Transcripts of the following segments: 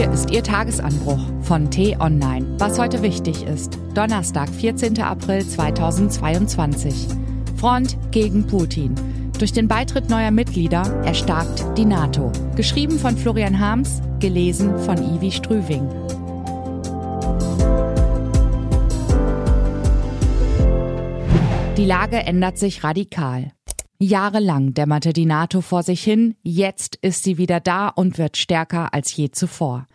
Hier ist Ihr Tagesanbruch von T-Online. Was heute wichtig ist. Donnerstag, 14. April 2022. Front gegen Putin. Durch den Beitritt neuer Mitglieder erstarkt die NATO. Geschrieben von Florian Harms, gelesen von Ivi Strüving. Die Lage ändert sich radikal. Jahrelang dämmerte die NATO vor sich hin, jetzt ist sie wieder da und wird stärker als je zuvor.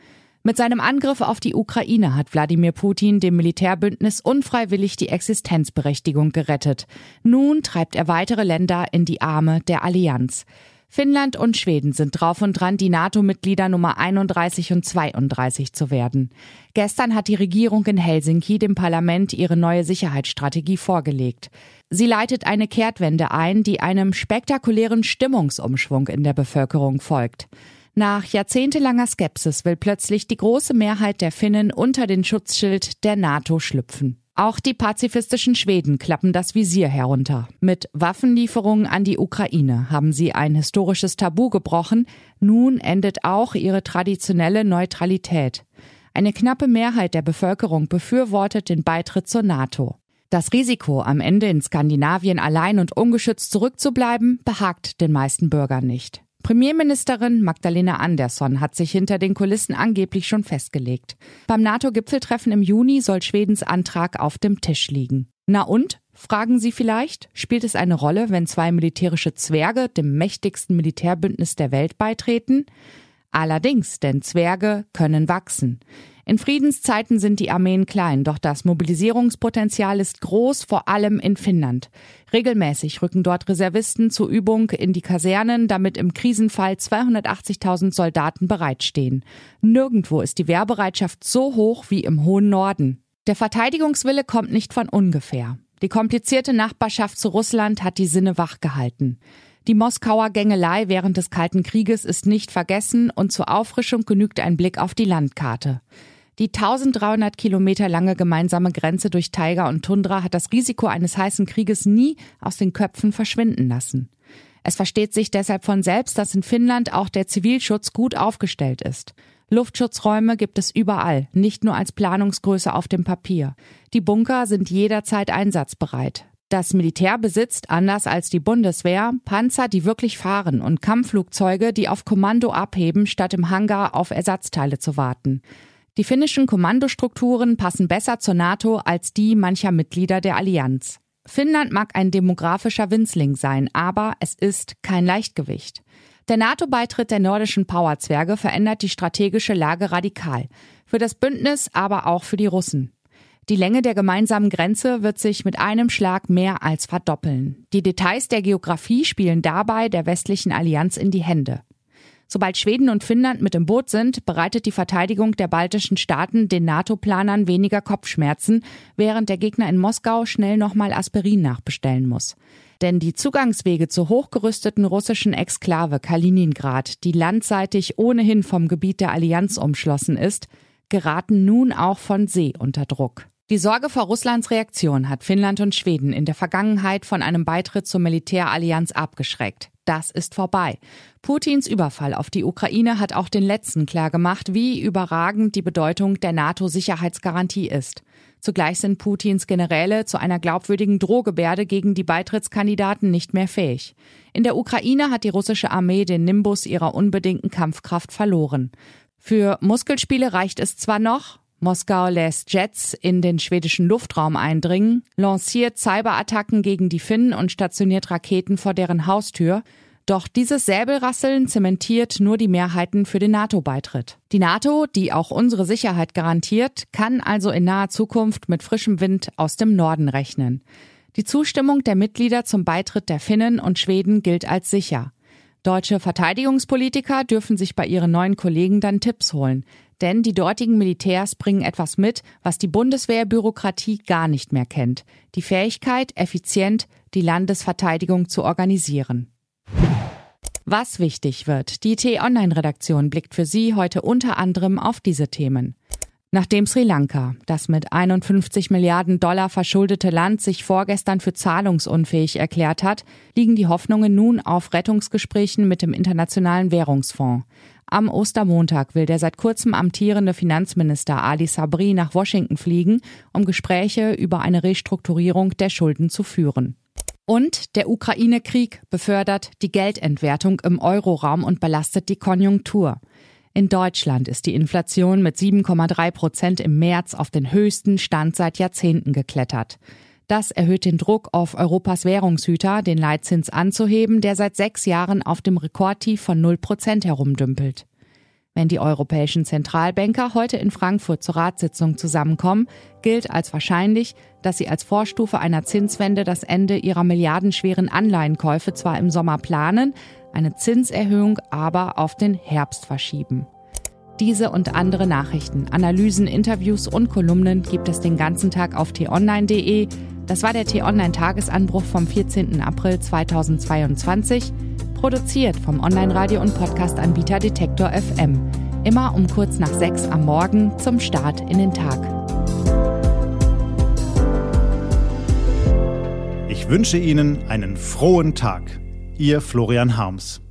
Mit seinem Angriff auf die Ukraine hat Wladimir Putin dem Militärbündnis unfreiwillig die Existenzberechtigung gerettet. Nun treibt er weitere Länder in die Arme der Allianz. Finnland und Schweden sind drauf und dran, die NATO-Mitglieder Nummer 31 und 32 zu werden. Gestern hat die Regierung in Helsinki dem Parlament ihre neue Sicherheitsstrategie vorgelegt. Sie leitet eine Kehrtwende ein, die einem spektakulären Stimmungsumschwung in der Bevölkerung folgt. Nach jahrzehntelanger Skepsis will plötzlich die große Mehrheit der Finnen unter den Schutzschild der NATO schlüpfen. Auch die pazifistischen Schweden klappen das Visier herunter. Mit Waffenlieferungen an die Ukraine haben sie ein historisches Tabu gebrochen. Nun endet auch ihre traditionelle Neutralität. Eine knappe Mehrheit der Bevölkerung befürwortet den Beitritt zur NATO. Das Risiko, am Ende in Skandinavien allein und ungeschützt zurückzubleiben, behagt den meisten Bürgern nicht. Premierministerin Magdalena Andersson hat sich hinter den Kulissen angeblich schon festgelegt. Beim NATO-Gipfeltreffen im Juni soll Schwedens Antrag auf dem Tisch liegen. Na und? Fragen Sie vielleicht, spielt es eine Rolle, wenn zwei militärische Zwerge dem mächtigsten Militärbündnis der Welt beitreten? Allerdings, denn Zwerge können wachsen. In Friedenszeiten sind die Armeen klein, doch das Mobilisierungspotenzial ist groß, vor allem in Finnland. Regelmäßig rücken dort Reservisten zur Übung in die Kasernen, damit im Krisenfall 280.000 Soldaten bereitstehen. Nirgendwo ist die Wehrbereitschaft so hoch wie im hohen Norden. Der Verteidigungswille kommt nicht von ungefähr. Die komplizierte Nachbarschaft zu Russland hat die Sinne wachgehalten. Die Moskauer Gängelei während des Kalten Krieges ist nicht vergessen und zur Auffrischung genügt ein Blick auf die Landkarte. Die 1300 Kilometer lange gemeinsame Grenze durch Taiga und Tundra hat das Risiko eines heißen Krieges nie aus den Köpfen verschwinden lassen. Es versteht sich deshalb von selbst, dass in Finnland auch der Zivilschutz gut aufgestellt ist. Luftschutzräume gibt es überall, nicht nur als Planungsgröße auf dem Papier. Die Bunker sind jederzeit einsatzbereit. Das Militär besitzt, anders als die Bundeswehr, Panzer, die wirklich fahren und Kampfflugzeuge, die auf Kommando abheben, statt im Hangar auf Ersatzteile zu warten. Die finnischen Kommandostrukturen passen besser zur NATO als die mancher Mitglieder der Allianz. Finnland mag ein demografischer Winzling sein, aber es ist kein Leichtgewicht. Der NATO-Beitritt der nordischen Powerzwerge verändert die strategische Lage radikal. Für das Bündnis, aber auch für die Russen. Die Länge der gemeinsamen Grenze wird sich mit einem Schlag mehr als verdoppeln. Die Details der Geografie spielen dabei der westlichen Allianz in die Hände. Sobald Schweden und Finnland mit im Boot sind, bereitet die Verteidigung der baltischen Staaten den NATO-Planern weniger Kopfschmerzen, während der Gegner in Moskau schnell nochmal Aspirin nachbestellen muss. Denn die Zugangswege zur hochgerüsteten russischen Exklave Kaliningrad, die landseitig ohnehin vom Gebiet der Allianz umschlossen ist, geraten nun auch von See unter Druck. Die Sorge vor Russlands Reaktion hat Finnland und Schweden in der Vergangenheit von einem Beitritt zur Militärallianz abgeschreckt. Das ist vorbei. Putins Überfall auf die Ukraine hat auch den letzten klargemacht, wie überragend die Bedeutung der NATO-Sicherheitsgarantie ist. Zugleich sind Putins Generäle zu einer glaubwürdigen Drohgebärde gegen die Beitrittskandidaten nicht mehr fähig. In der Ukraine hat die russische Armee den Nimbus ihrer unbedingten Kampfkraft verloren. Für Muskelspiele reicht es zwar noch, Moskau lässt Jets in den schwedischen Luftraum eindringen, lanciert Cyberattacken gegen die Finnen und stationiert Raketen vor deren Haustür. Doch dieses Säbelrasseln zementiert nur die Mehrheiten für den NATO-Beitritt. Die NATO, die auch unsere Sicherheit garantiert, kann also in naher Zukunft mit frischem Wind aus dem Norden rechnen. Die Zustimmung der Mitglieder zum Beitritt der Finnen und Schweden gilt als sicher. Deutsche Verteidigungspolitiker dürfen sich bei ihren neuen Kollegen dann Tipps holen. Denn die dortigen Militärs bringen etwas mit, was die Bundeswehrbürokratie gar nicht mehr kennt. Die Fähigkeit, effizient die Landesverteidigung zu organisieren. Was wichtig wird, die T-Online-Redaktion blickt für Sie heute unter anderem auf diese Themen. Nachdem Sri Lanka, das mit 51 Milliarden Dollar verschuldete Land, sich vorgestern für zahlungsunfähig erklärt hat, liegen die Hoffnungen nun auf Rettungsgesprächen mit dem Internationalen Währungsfonds. Am Ostermontag will der seit kurzem amtierende Finanzminister Ali Sabri nach Washington fliegen, um Gespräche über eine Restrukturierung der Schulden zu führen. Und der Ukraine-Krieg befördert die Geldentwertung im Euroraum und belastet die Konjunktur. In Deutschland ist die Inflation mit 7,3 Prozent im März auf den höchsten Stand seit Jahrzehnten geklettert. Das erhöht den Druck auf Europas Währungshüter, den Leitzins anzuheben, der seit sechs Jahren auf dem Rekordtief von 0 Prozent herumdümpelt. Wenn die europäischen Zentralbanker heute in Frankfurt zur Ratssitzung zusammenkommen, gilt als wahrscheinlich, dass sie als Vorstufe einer Zinswende das Ende ihrer milliardenschweren Anleihenkäufe zwar im Sommer planen, eine Zinserhöhung aber auf den Herbst verschieben. Diese und andere Nachrichten, Analysen, Interviews und Kolumnen gibt es den ganzen Tag auf t-online.de. Das war der T-Online-Tagesanbruch vom 14. April 2022, produziert vom Online-Radio- und Podcast-Anbieter Detektor FM. Immer um kurz nach sechs am Morgen zum Start in den Tag. Ich wünsche Ihnen einen frohen Tag. Ihr Florian Harms.